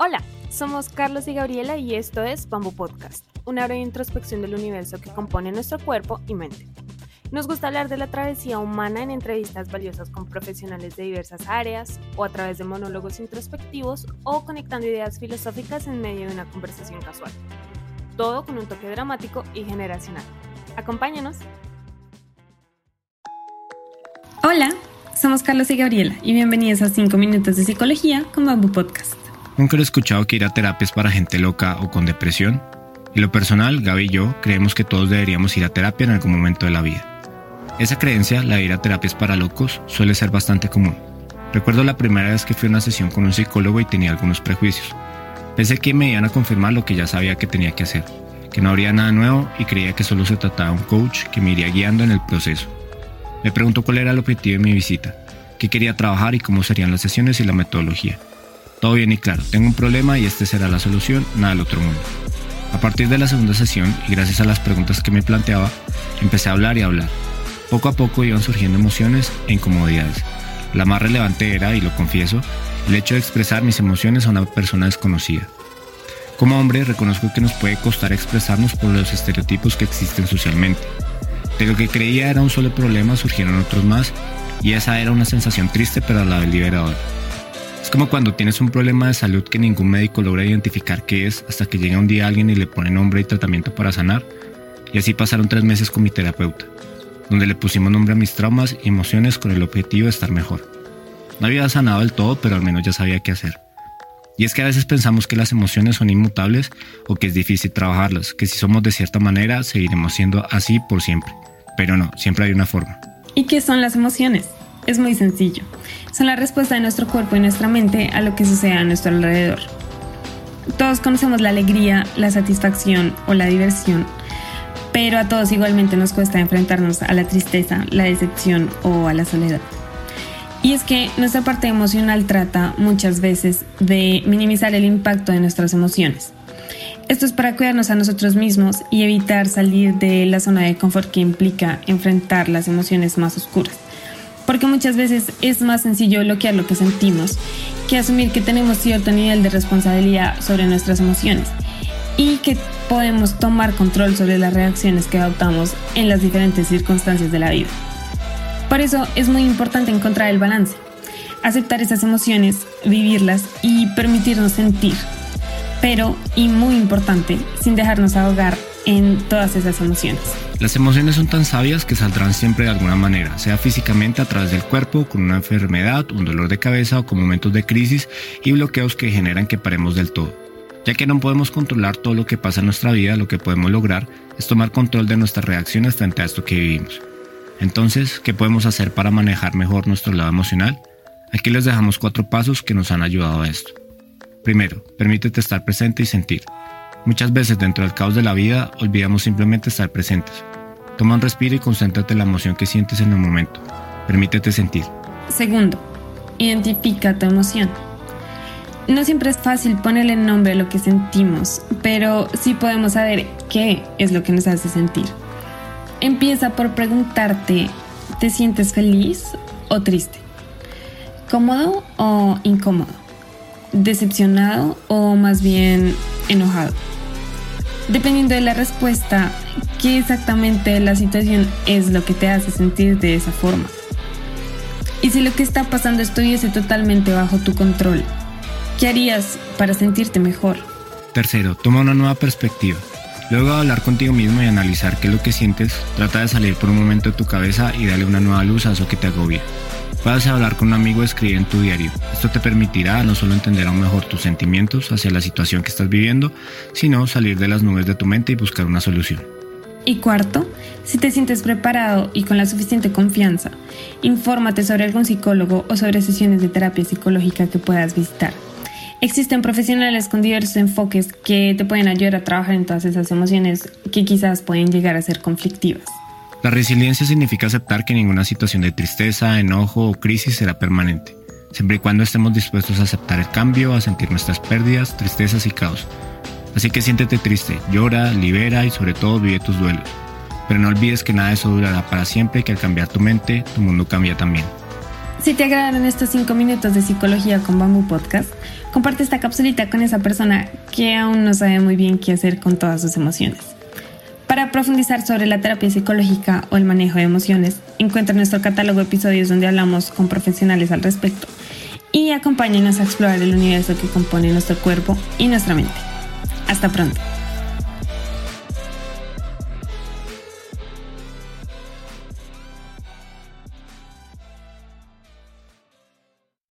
Hola, somos Carlos y Gabriela y esto es Bamboo Podcast, una breve introspección del universo que compone nuestro cuerpo y mente. Nos gusta hablar de la travesía humana en entrevistas valiosas con profesionales de diversas áreas, o a través de monólogos introspectivos, o conectando ideas filosóficas en medio de una conversación casual. Todo con un toque dramático y generacional. Acompáñanos. Hola, somos Carlos y Gabriela y bienvenidos a 5 minutos de psicología con Bamboo Podcast. Nunca he escuchado que ir a terapias para gente loca o con depresión. En lo personal, Gaby y yo creemos que todos deberíamos ir a terapia en algún momento de la vida. Esa creencia, la de ir a terapias para locos, suele ser bastante común. Recuerdo la primera vez que fui a una sesión con un psicólogo y tenía algunos prejuicios. Pensé que me iban a confirmar lo que ya sabía que tenía que hacer, que no habría nada nuevo y creía que solo se trataba de un coach que me iría guiando en el proceso. Me preguntó cuál era el objetivo de mi visita, qué quería trabajar y cómo serían las sesiones y la metodología. Todo bien y claro, tengo un problema y este será la solución, nada del otro mundo. A partir de la segunda sesión, y gracias a las preguntas que me planteaba, empecé a hablar y hablar. Poco a poco iban surgiendo emociones e incomodidades. La más relevante era, y lo confieso, el hecho de expresar mis emociones a una persona desconocida. Como hombre, reconozco que nos puede costar expresarnos por los estereotipos que existen socialmente. De lo que creía era un solo problema surgieron otros más, y esa era una sensación triste pero a la vez liberadora. Es como cuando tienes un problema de salud que ningún médico logra identificar qué es hasta que llega un día alguien y le pone nombre y tratamiento para sanar. Y así pasaron tres meses con mi terapeuta, donde le pusimos nombre a mis traumas y emociones con el objetivo de estar mejor. No había sanado del todo, pero al menos ya sabía qué hacer. Y es que a veces pensamos que las emociones son inmutables o que es difícil trabajarlas, que si somos de cierta manera seguiremos siendo así por siempre. Pero no, siempre hay una forma. ¿Y qué son las emociones? Es muy sencillo. Son la respuesta de nuestro cuerpo y nuestra mente a lo que sucede a nuestro alrededor. Todos conocemos la alegría, la satisfacción o la diversión, pero a todos igualmente nos cuesta enfrentarnos a la tristeza, la decepción o a la soledad. Y es que nuestra parte emocional trata muchas veces de minimizar el impacto de nuestras emociones. Esto es para cuidarnos a nosotros mismos y evitar salir de la zona de confort que implica enfrentar las emociones más oscuras porque muchas veces es más sencillo bloquear lo que sentimos que asumir que tenemos cierto nivel de responsabilidad sobre nuestras emociones y que podemos tomar control sobre las reacciones que adoptamos en las diferentes circunstancias de la vida. Por eso es muy importante encontrar el balance, aceptar esas emociones, vivirlas y permitirnos sentir, pero, y muy importante, sin dejarnos ahogar en todas esas emociones. Las emociones son tan sabias que saldrán siempre de alguna manera, sea físicamente a través del cuerpo, con una enfermedad, un dolor de cabeza o con momentos de crisis y bloqueos que generan que paremos del todo. Ya que no podemos controlar todo lo que pasa en nuestra vida, lo que podemos lograr es tomar control de nuestras reacciones frente a esto que vivimos. Entonces, ¿qué podemos hacer para manejar mejor nuestro lado emocional? Aquí les dejamos cuatro pasos que nos han ayudado a esto. Primero, permítete estar presente y sentir. Muchas veces dentro del caos de la vida olvidamos simplemente estar presentes. Toma un respiro y concéntrate en la emoción que sientes en el momento. Permítete sentir. Segundo, identifica tu emoción. No siempre es fácil ponerle nombre a lo que sentimos, pero sí podemos saber qué es lo que nos hace sentir. Empieza por preguntarte, ¿te sientes feliz o triste? ¿Cómodo o incómodo? ¿Decepcionado o más bien enojado? Dependiendo de la respuesta, qué exactamente la situación es lo que te hace sentir de esa forma. Y si lo que está pasando estuviese totalmente bajo tu control, ¿qué harías para sentirte mejor? Tercero, toma una nueva perspectiva. Luego de hablar contigo mismo y analizar qué es lo que sientes, trata de salir por un momento de tu cabeza y darle una nueva luz a eso que te agobia. Puedes hablar con un amigo o escribir en tu diario. Esto te permitirá no solo entender aún mejor tus sentimientos hacia la situación que estás viviendo, sino salir de las nubes de tu mente y buscar una solución. Y cuarto, si te sientes preparado y con la suficiente confianza, infórmate sobre algún psicólogo o sobre sesiones de terapia psicológica que puedas visitar. Existen profesionales con diversos enfoques que te pueden ayudar a trabajar en todas esas emociones que quizás pueden llegar a ser conflictivas. La resiliencia significa aceptar que ninguna situación de tristeza, enojo o crisis será permanente, siempre y cuando estemos dispuestos a aceptar el cambio, a sentir nuestras pérdidas, tristezas y caos. Así que siéntete triste, llora, libera y sobre todo vive tus duelos. Pero no olvides que nada de eso durará para siempre y que al cambiar tu mente, tu mundo cambia también. Si te agradaron estos 5 minutos de psicología con Bambú Podcast, comparte esta capsulita con esa persona que aún no sabe muy bien qué hacer con todas sus emociones. Para profundizar sobre la terapia psicológica o el manejo de emociones, encuentra nuestro catálogo de episodios donde hablamos con profesionales al respecto y acompáñenos a explorar el universo que compone nuestro cuerpo y nuestra mente. Hasta pronto.